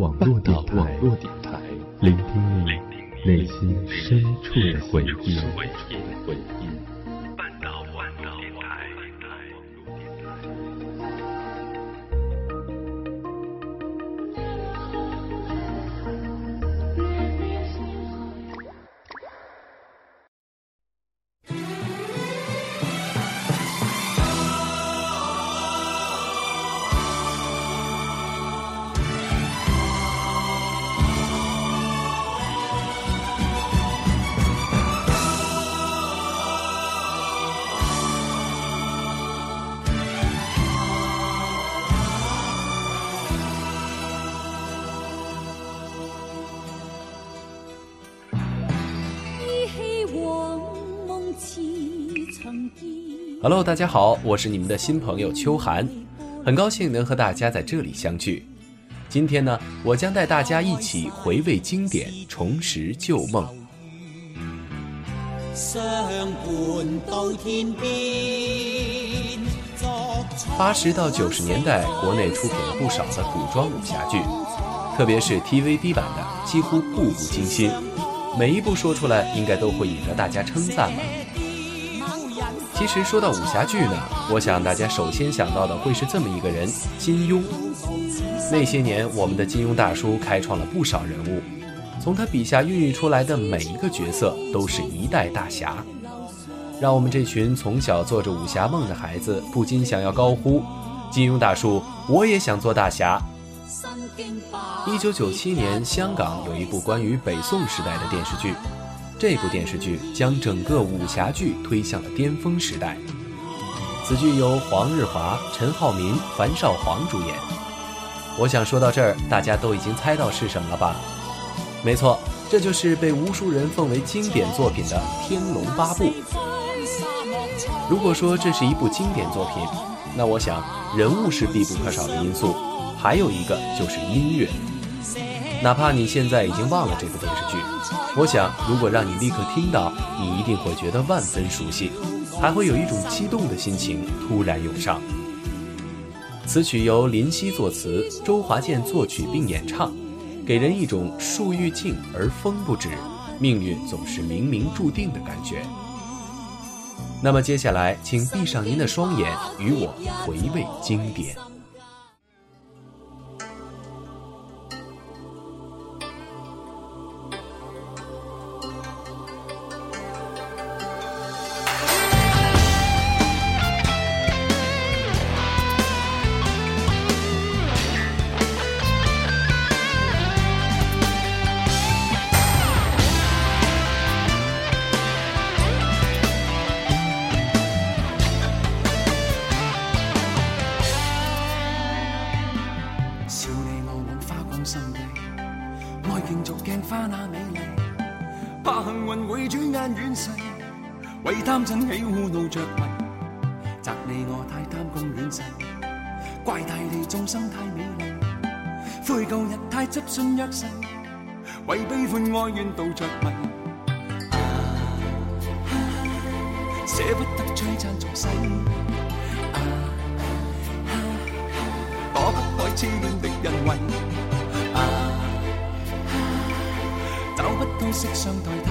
网络电台，聆听你内心深处的回忆。Hello，大家好，我是你们的新朋友秋寒，很高兴能和大家在这里相聚。今天呢，我将带大家一起回味经典，重拾旧梦。八十到九十年代，国内出品了不少的古装武侠剧，特别是 TVB 版的，几乎步步惊心，每一部说出来应该都会引得大家称赞吧。其实说到武侠剧呢，我想大家首先想到的会是这么一个人——金庸。那些年，我们的金庸大叔开创了不少人物，从他笔下孕育出来的每一个角色都是一代大侠，让我们这群从小做着武侠梦的孩子不禁想要高呼：“金庸大叔，我也想做大侠！”一九九七年，香港有一部关于北宋时代的电视剧。这部电视剧将整个武侠剧推向了巅峰时代。此剧由黄日华、陈浩民、樊少皇主演。我想说到这儿，大家都已经猜到是什么了吧？没错，这就是被无数人奉为经典作品的《天龙八部》。如果说这是一部经典作品，那我想人物是必不可少的因素，还有一个就是音乐。哪怕你现在已经忘了这部电视剧。我想，如果让你立刻听到，你一定会觉得万分熟悉，还会有一种激动的心情突然涌上。此曲由林夕作词，周华健作曲并演唱，给人一种树欲静而风不止，命运总是冥冥注定的感觉。那么接下来，请闭上您的双眼，与我回味经典。信约誓，为悲欢哀怨妒着迷，舍不得璀璨俗世，躲不开痴恋的人为，找不到色相代替。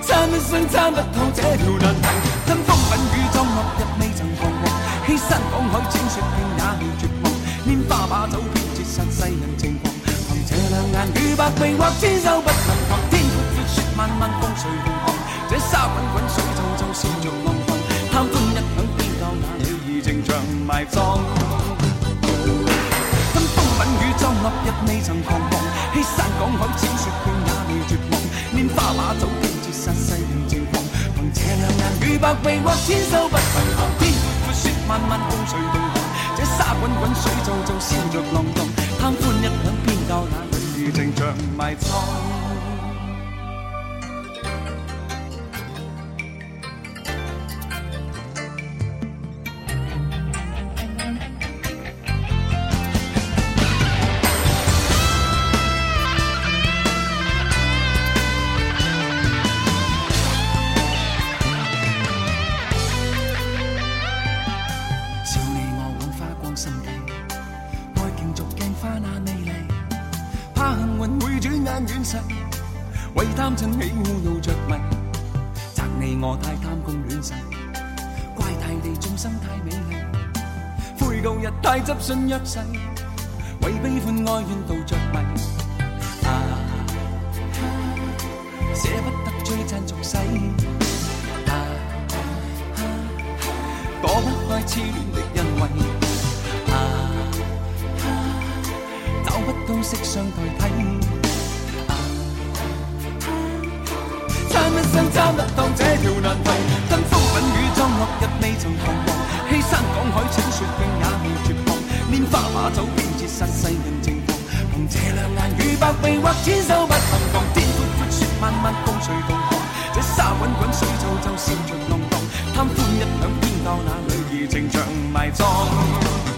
参一生参不透这条难题，吞风吻雨中落日未曾彷徨，欺山赶海千雪遍也未绝，拈花把酒偏折煞世人情狂，凭这两眼与百臂或千手不能防，天阔阔雪漫漫风随浪航，这沙滚滚水皱皱笑着浪荡，贪欢一晌偏教那女儿情长埋葬。吞风吻雨中落日未曾彷徨，欺山赶海千雪遍也未绝望，拈花把酒便绝杀世人情狂，凭这两眼与。百臂或千手不能防，天阔阔雪漫漫风随浪荡，这沙滚滚水皱皱笑着浪荡，贪欢一晌偏教那女儿情长埋葬。眼远逝，为贪嗔喜恶怒着迷，责你我太贪功恋势，怪大地众生太美丽，悔旧日太执信约誓，为悲欢哀怨妒着迷。啊，舍不得追赞俗世。啊，躲不开痴恋的恩惠。啊，找不到色相代替。参一生参不当这条难题，跟风粉雨装落日未曾彷徨，欺山赶海请雪径也未绝望，拈花把酒偏折煞世人情狂，凭这两眼与百臂或千手不能防，天阔阔雪漫漫共谁同航？这沙滚滚水皱皱笑着浪荡，贪欢一晌偏教那女儿情长埋葬。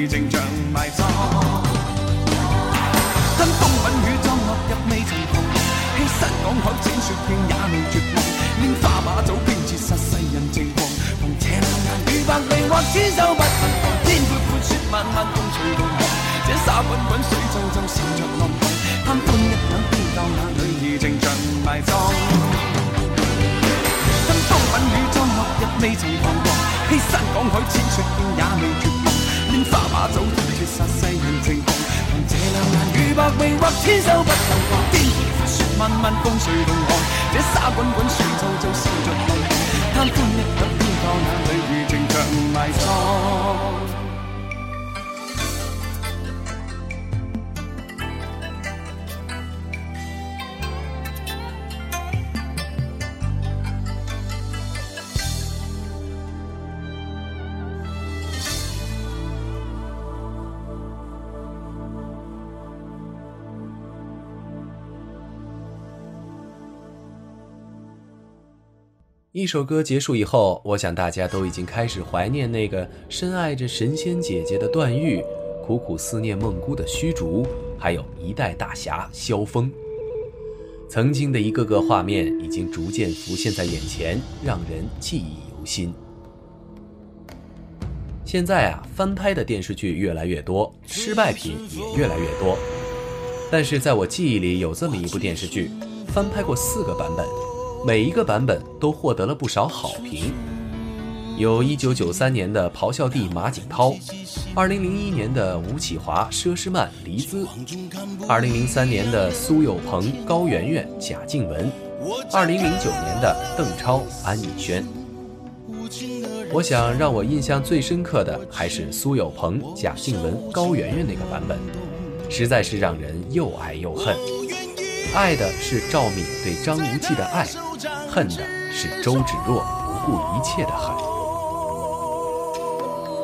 那女儿情长埋葬。跟风吻雨装落日未曾彷徨，欺山赶海整雪径也未绝望，拈花把酒偏折煞世人情狂，凭这两眼与百臂或千手不能防，天阔阔雪漫漫共谁同航？这沙滚滚水皱皱笑着浪荡，贪欢一晌偏教那女儿情长埋葬。跟风吻雨装落日未曾彷徨，欺山赶海千雪径也未绝，花把酒偏折煞世人情狂，凭这两眼与百臂或千手不能防，天阔阔雪漫漫共谁同航？这沙滚滚水皱皱笑着浪荡，贪欢一刻偏教那女儿情长埋葬。一首歌结束以后，我想大家都已经开始怀念那个深爱着神仙姐姐的段誉，苦苦思念梦姑的虚竹，还有一代大侠萧峰。曾经的一个个画面已经逐渐浮现在眼前，让人记忆犹新。现在啊，翻拍的电视剧越来越多，失败品也越来越多。但是在我记忆里，有这么一部电视剧，翻拍过四个版本。每一个版本都获得了不少好评，有一九九三年的咆哮帝马景涛，二零零一年的吴启华、佘诗曼、黎姿，二零零三年的苏有朋、高圆圆、贾静雯，二零零九年的邓超、安以轩。我想让我印象最深刻的还是苏有朋、贾静雯、高圆圆那个版本，实在是让人又爱又恨。爱的是赵敏对张无忌的爱。恨的是周芷若不顾一切的恨。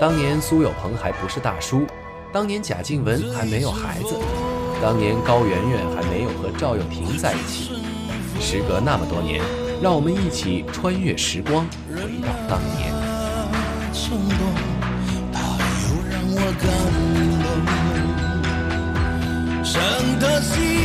当年苏有朋还不是大叔，当年贾静雯还没有孩子，当年高圆圆还没有和赵又廷在一起。时隔那么多年，让我们一起穿越时光，回到当年。冲动，它又让我感动。伤的心，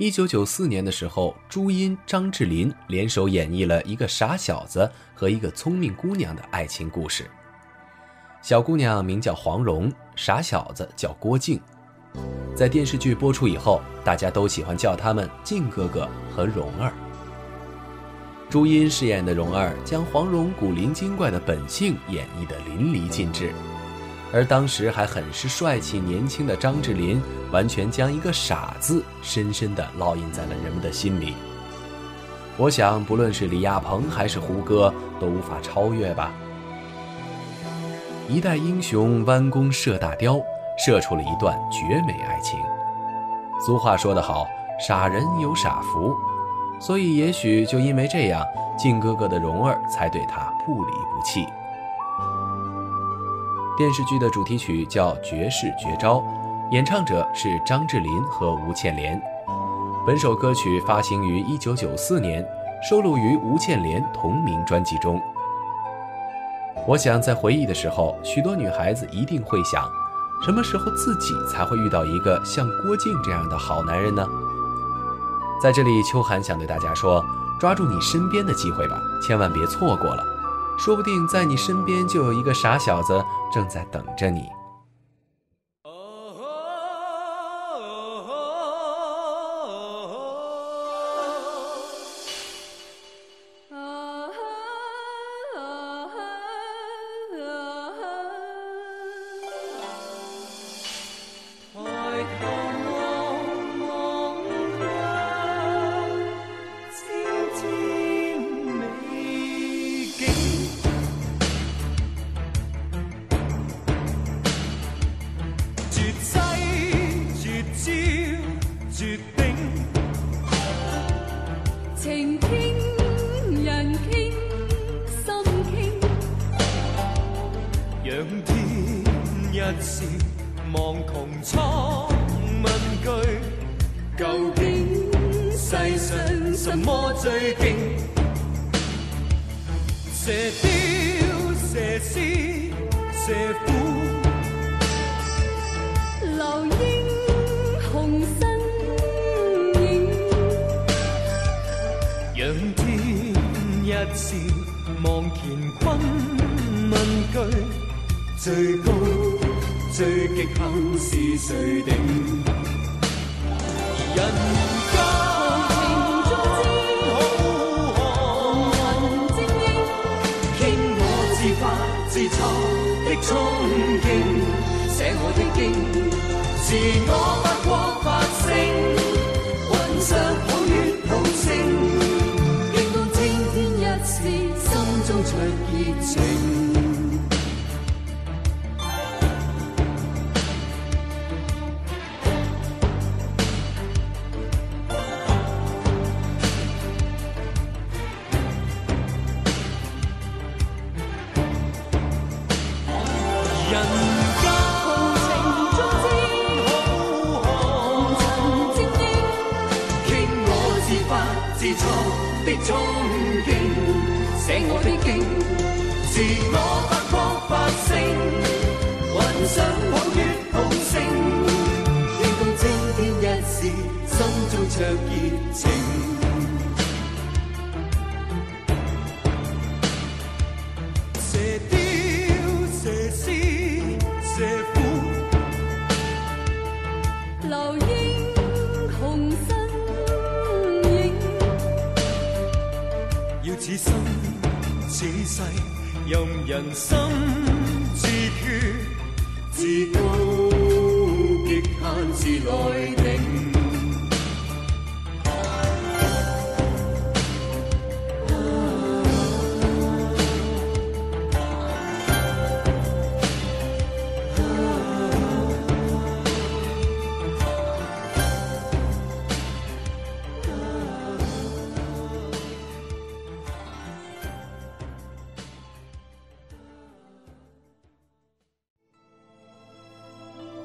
一九九四年的时候，朱茵、张智霖联手演绎了一个傻小子和一个聪明姑娘的爱情故事。小姑娘名叫黄蓉，傻小子叫郭靖。在电视剧播出以后，大家都喜欢叫他们靖哥哥和蓉儿。朱茵饰演的蓉儿将黄蓉古灵精怪的本性演绎得淋漓尽致，而当时还很是帅气年轻的张智霖，完全将一个傻字深深地烙印在了人们的心里。我想，不论是李亚鹏还是胡歌，都无法超越吧。一代英雄弯弓射大雕，射出了一段绝美爱情。俗话说得好，傻人有傻福。所以，也许就因为这样，靖哥哥的蓉儿才对他不离不弃。电视剧的主题曲叫《绝世绝招》，演唱者是张智霖和吴倩莲。本首歌曲发行于1994年，收录于吴倩莲同名专辑中。我想，在回忆的时候，许多女孩子一定会想：什么时候自己才会遇到一个像郭靖这样的好男人呢？在这里，秋寒想对大家说：抓住你身边的机会吧，千万别错过了。说不定在你身边就有一个傻小子正在等着你。望乾坤問句，最高最極限是誰定？人間豪情中精英，傾我自發自創的衝勁，寫我的經，自我發光發聲，任人心自决，自高极限自来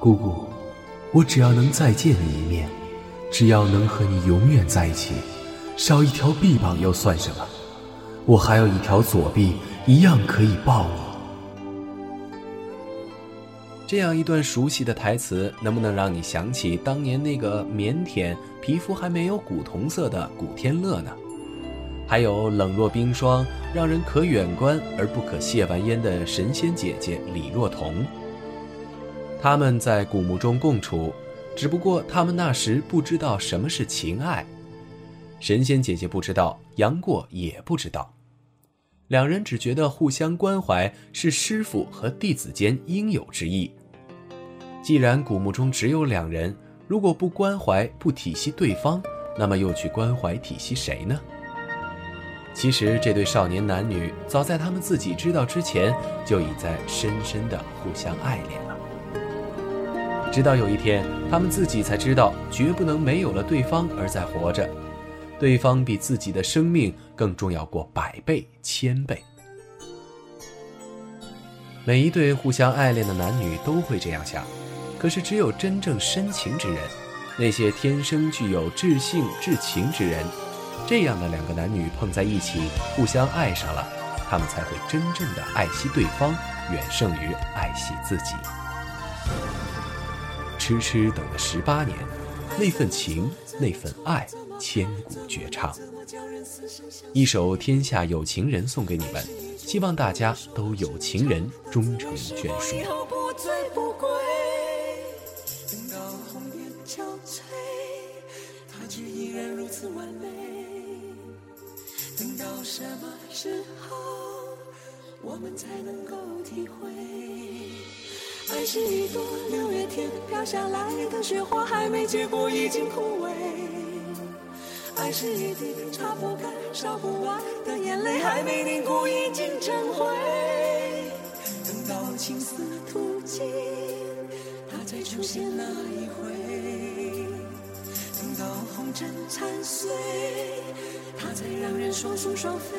姑姑，我只要能再见你一面，只要能和你永远在一起，少一条臂膀又算什么？我还有一条左臂，一样可以抱你。这样一段熟悉的台词，能不能让你想起当年那个腼腆、皮肤还没有古铜色的古天乐呢？还有冷若冰霜，让人可远观而不可亵玩焉的神仙姐姐李若彤。他们在古墓中共处，只不过他们那时不知道什么是情爱。神仙姐姐不知道，杨过也不知道，两人只觉得互相关怀是师傅和弟子间应有之义。既然古墓中只有两人，如果不关怀、不体恤对方，那么又去关怀、体恤谁呢？其实这对少年男女，早在他们自己知道之前，就已在深深的互相爱恋。直到有一天，他们自己才知道，绝不能没有了对方而在活着。对方比自己的生命更重要过百倍、千倍。每一对互相爱恋的男女都会这样想，可是只有真正深情之人，那些天生具有至性至情之人，这样的两个男女碰在一起，互相爱上了，他们才会真正的爱惜对方，远胜于爱惜自己。痴痴等了十八年，那份情，那份爱。千古绝唱，一首《天下有情人》送给你们，希望大家都有情人终成眷属。等到红颜憔悴，他却依然如此完美。等到什么时候，我们才能够体会？爱是一朵六月天飘下来的雪花，还没结果已经枯萎。爱是一滴擦不干、烧不完的眼泪，还没凝固已经成灰。等到青丝吐尽，它再出现那一回；等到红尘残碎，它才让人双宿双飞。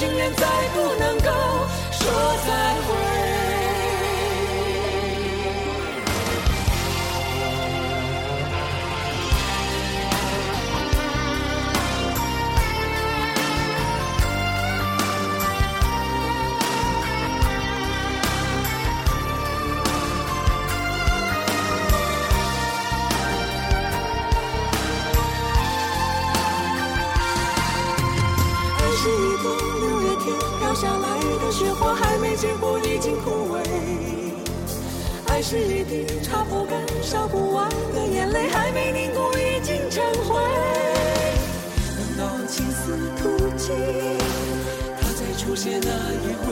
情人再不能够说再会。擦不干、烧不完的眼泪，还没凝固已经成灰。等到青丝吐尽，它再出现那一回；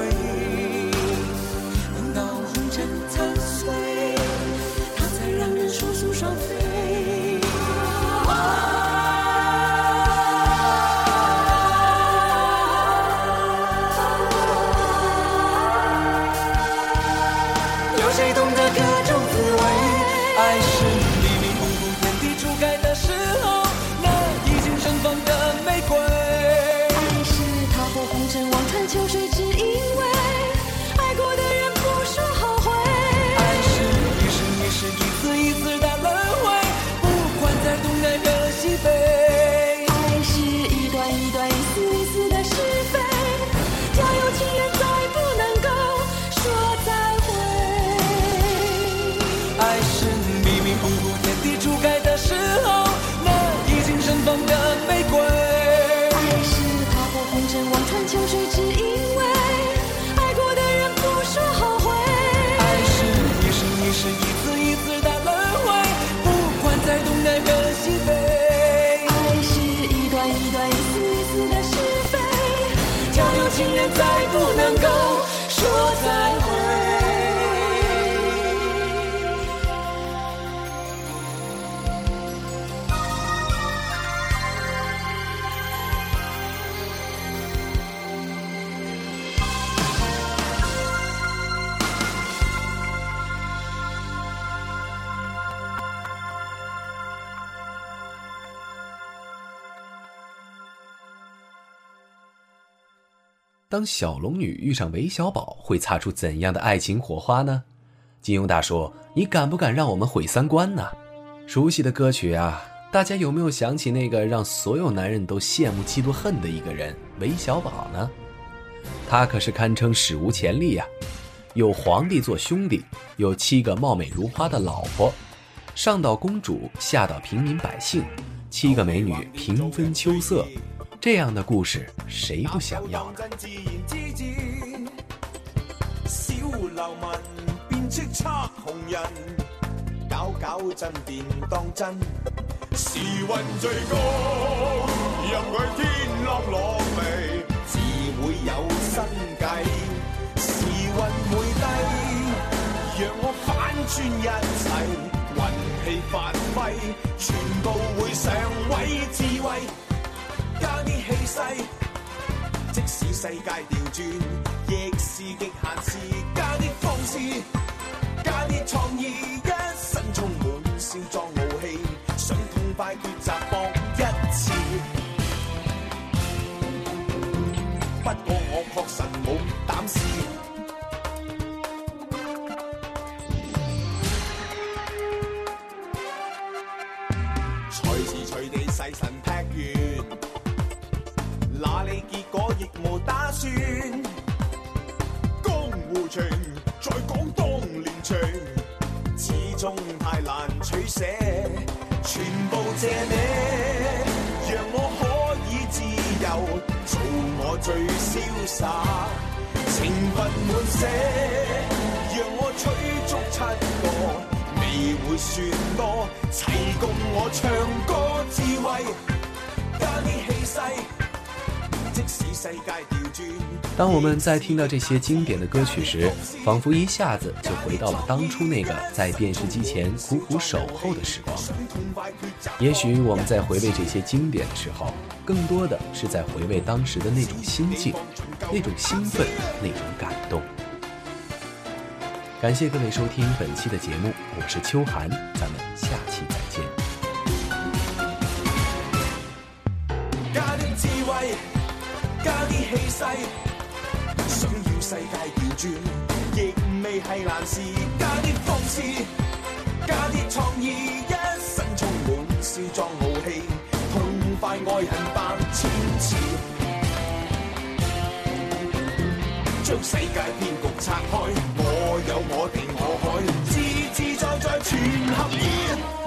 再不能够说再当小龙女遇上韦小宝，会擦出怎样的爱情火花呢？金庸大叔，你敢不敢让我们毁三观呢？熟悉的歌曲啊，大家有没有想起那个让所有男人都羡慕嫉妒恨的一个人——韦小宝呢？他可是堪称史无前例呀，有皇帝做兄弟，有七个貌美如花的老婆，上到公主，下到平民百姓，七个美女平分秋色，这样的故事谁不想要呢？叱咤红人，搞搞震便当真。时运最高，任佢天浪落嚟，自会有新计。时运会低，让我反转一切，运气发挥，全部会上位智慧，啲气势。即使世界调转，亦是极限时，加啲放肆。创意一身充满少壮傲气，想痛快决择搏一次。不过我确实冇胆试，难取舍，全部借你，让我可以自由做我最潇洒，情分满瀉，让我取足七个，未会算多，齐共我唱歌智慧，加啲气势，当我们在听到这些经典的歌曲时，仿佛一下子就回到了当初那个在电视机前苦苦守候的时光。也许我们在回味这些经典的时候，更多的是在回味当时的那种心境、那种兴奋、那种感动。感谢各位收听本期的节目，我是秋寒，咱们下期再见。加啲气势想要世界调转，亦未系难事。加啲放肆，加啲创意，一身充满少壮傲气，痛快爱恨百千次。将世界骗局拆开，我有我地我海，自自在在全合意。